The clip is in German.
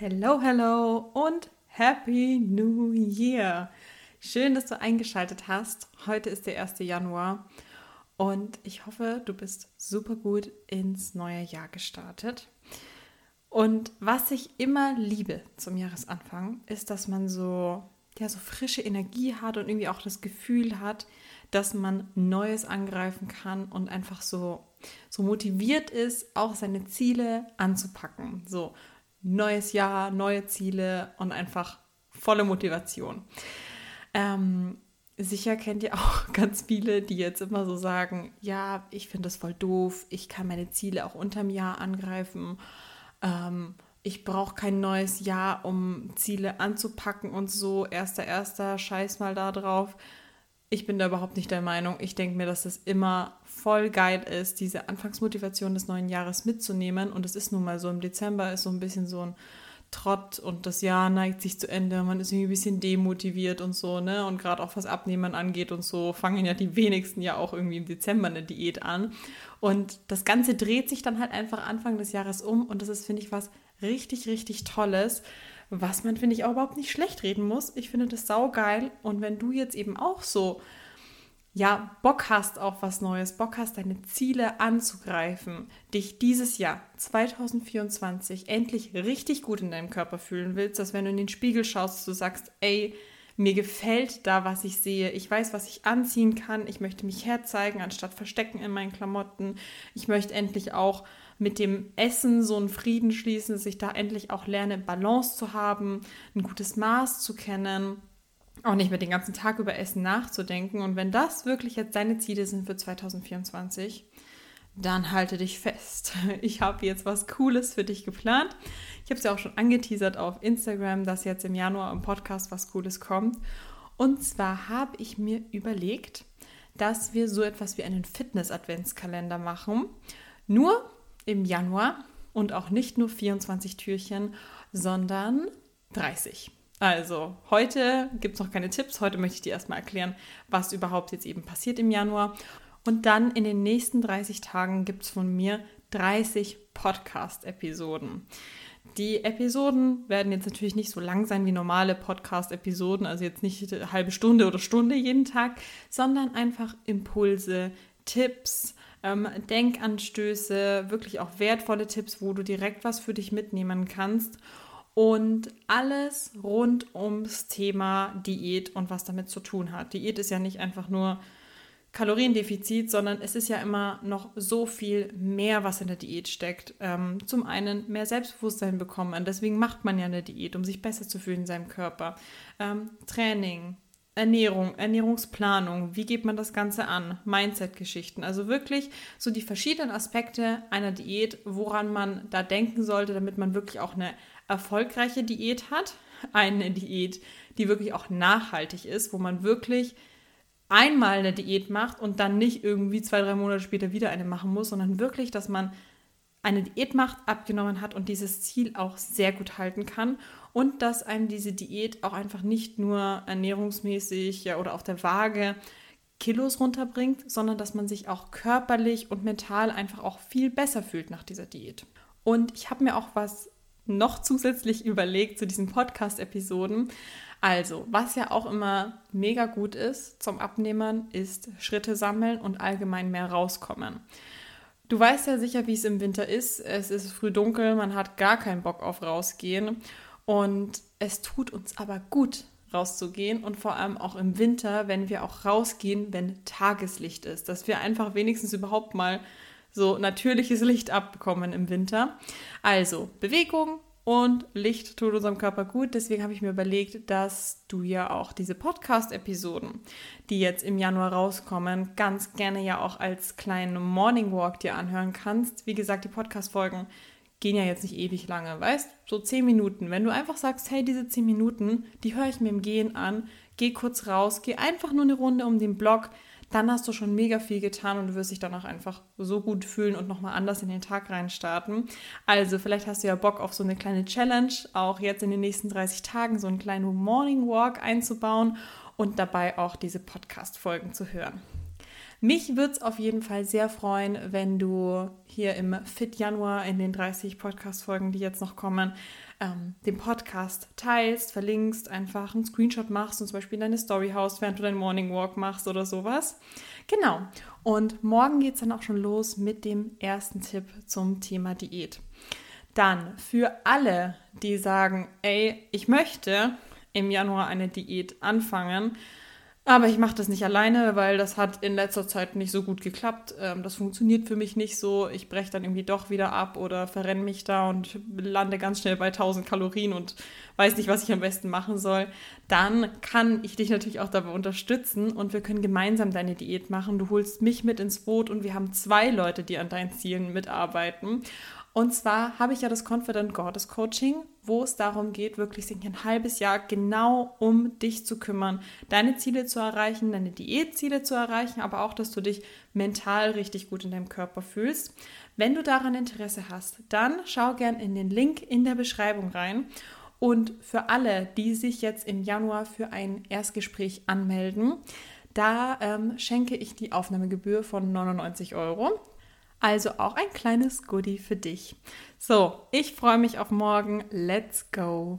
Hello, hello und Happy New Year! Schön, dass du eingeschaltet hast. Heute ist der 1. Januar und ich hoffe, du bist super gut ins neue Jahr gestartet. Und was ich immer liebe zum Jahresanfang, ist, dass man so, ja, so frische Energie hat und irgendwie auch das Gefühl hat, dass man Neues angreifen kann und einfach so, so motiviert ist, auch seine Ziele anzupacken. So, neues Jahr, neue Ziele und einfach volle Motivation. Ähm, sicher kennt ihr auch ganz viele, die jetzt immer so sagen, ja, ich finde das voll doof, ich kann meine Ziele auch unterm Jahr angreifen. Ähm, ich brauche kein neues Jahr, um Ziele anzupacken und so. Erster, erster, scheiß mal da drauf. Ich bin da überhaupt nicht der Meinung. Ich denke mir, dass das immer voll geil ist, diese Anfangsmotivation des neuen Jahres mitzunehmen. Und es ist nun mal so, im Dezember ist so ein bisschen so ein Trott und das Jahr neigt sich zu Ende. Man ist irgendwie ein bisschen demotiviert und so, ne? Und gerade auch was Abnehmen angeht und so, fangen ja die wenigsten ja auch irgendwie im Dezember eine Diät an. Und das Ganze dreht sich dann halt einfach Anfang des Jahres um. Und das ist, finde ich, was richtig, richtig Tolles was man, finde ich, auch überhaupt nicht schlecht reden muss. Ich finde das saugeil. Und wenn du jetzt eben auch so, ja, Bock hast auf was Neues, Bock hast, deine Ziele anzugreifen, dich dieses Jahr 2024 endlich richtig gut in deinem Körper fühlen willst, dass wenn du in den Spiegel schaust, du sagst, ey, mir gefällt da, was ich sehe. Ich weiß, was ich anziehen kann. Ich möchte mich herzeigen, anstatt verstecken in meinen Klamotten. Ich möchte endlich auch mit dem Essen so einen Frieden schließen, dass ich da endlich auch lerne, Balance zu haben, ein gutes Maß zu kennen, auch nicht mehr den ganzen Tag über Essen nachzudenken. Und wenn das wirklich jetzt deine Ziele sind für 2024, dann halte dich fest. Ich habe jetzt was Cooles für dich geplant. Ich habe es ja auch schon angeteasert auf Instagram, dass jetzt im Januar im Podcast was Cooles kommt. Und zwar habe ich mir überlegt, dass wir so etwas wie einen Fitness-Adventskalender machen. Nur im Januar und auch nicht nur 24 Türchen, sondern 30. Also heute gibt es noch keine Tipps. Heute möchte ich dir erstmal erklären, was überhaupt jetzt eben passiert im Januar. Und dann in den nächsten 30 Tagen gibt es von mir 30 Podcast-Episoden. Die Episoden werden jetzt natürlich nicht so lang sein wie normale Podcast-Episoden, also jetzt nicht eine halbe Stunde oder Stunde jeden Tag, sondern einfach Impulse, Tipps, ähm, Denkanstöße, wirklich auch wertvolle Tipps, wo du direkt was für dich mitnehmen kannst. Und alles rund ums Thema Diät und was damit zu tun hat. Diät ist ja nicht einfach nur Kaloriendefizit, sondern es ist ja immer noch so viel mehr, was in der Diät steckt. Ähm, zum einen mehr Selbstbewusstsein bekommen. Deswegen macht man ja eine Diät, um sich besser zu fühlen in seinem Körper. Ähm, Training, Ernährung, Ernährungsplanung, wie geht man das Ganze an, Mindset-Geschichten, also wirklich so die verschiedenen Aspekte einer Diät, woran man da denken sollte, damit man wirklich auch eine erfolgreiche Diät hat, eine Diät, die wirklich auch nachhaltig ist, wo man wirklich einmal eine Diät macht und dann nicht irgendwie zwei, drei Monate später wieder eine machen muss, sondern wirklich, dass man eine Diät macht, abgenommen hat und dieses Ziel auch sehr gut halten kann und dass einem diese Diät auch einfach nicht nur ernährungsmäßig ja, oder auf der Waage Kilos runterbringt, sondern dass man sich auch körperlich und mental einfach auch viel besser fühlt nach dieser Diät. Und ich habe mir auch was noch zusätzlich überlegt zu diesen Podcast-Episoden. Also, was ja auch immer mega gut ist zum Abnehmen, ist Schritte sammeln und allgemein mehr rauskommen. Du weißt ja sicher, wie es im Winter ist. Es ist früh dunkel, man hat gar keinen Bock auf rausgehen. Und es tut uns aber gut, rauszugehen und vor allem auch im Winter, wenn wir auch rausgehen, wenn Tageslicht ist, dass wir einfach wenigstens überhaupt mal so natürliches Licht abbekommen im Winter. Also Bewegung und Licht tut unserem Körper gut. Deswegen habe ich mir überlegt, dass du ja auch diese Podcast-Episoden, die jetzt im Januar rauskommen, ganz gerne ja auch als kleinen Morning Walk dir anhören kannst. Wie gesagt, die Podcast-Folgen gehen ja jetzt nicht ewig lange, weißt? So zehn Minuten. Wenn du einfach sagst, hey, diese zehn Minuten, die höre ich mir im Gehen an, geh kurz raus, geh einfach nur eine Runde um den Block, dann hast du schon mega viel getan und du wirst dich danach einfach so gut fühlen und nochmal anders in den Tag reinstarten. Also vielleicht hast du ja Bock auf so eine kleine Challenge, auch jetzt in den nächsten 30 Tagen so einen kleinen Morning Walk einzubauen und dabei auch diese Podcast-Folgen zu hören. Mich würde es auf jeden Fall sehr freuen, wenn du hier im Fit Januar in den 30 Podcast-Folgen, die jetzt noch kommen, ähm, den Podcast teilst, verlinkst, einfach einen Screenshot machst und zum Beispiel in deine Story haust, während du deinen Morning Walk machst oder sowas. Genau. Und morgen geht es dann auch schon los mit dem ersten Tipp zum Thema Diät. Dann für alle, die sagen, ey, ich möchte im Januar eine Diät anfangen, aber ich mache das nicht alleine, weil das hat in letzter Zeit nicht so gut geklappt. Ähm, das funktioniert für mich nicht so. Ich breche dann irgendwie doch wieder ab oder verrenne mich da und lande ganz schnell bei 1000 Kalorien und weiß nicht, was ich am besten machen soll. Dann kann ich dich natürlich auch dabei unterstützen und wir können gemeinsam deine Diät machen. Du holst mich mit ins Boot und wir haben zwei Leute, die an deinen Zielen mitarbeiten. Und zwar habe ich ja das Confident Goddess Coaching, wo es darum geht, wirklich sich ein halbes Jahr genau um dich zu kümmern, deine Ziele zu erreichen, deine Diätziele zu erreichen, aber auch, dass du dich mental richtig gut in deinem Körper fühlst. Wenn du daran Interesse hast, dann schau gern in den Link in der Beschreibung rein. Und für alle, die sich jetzt im Januar für ein Erstgespräch anmelden, da ähm, schenke ich die Aufnahmegebühr von 99 Euro. Also auch ein kleines Goodie für dich. So, ich freue mich auf morgen. Let's go!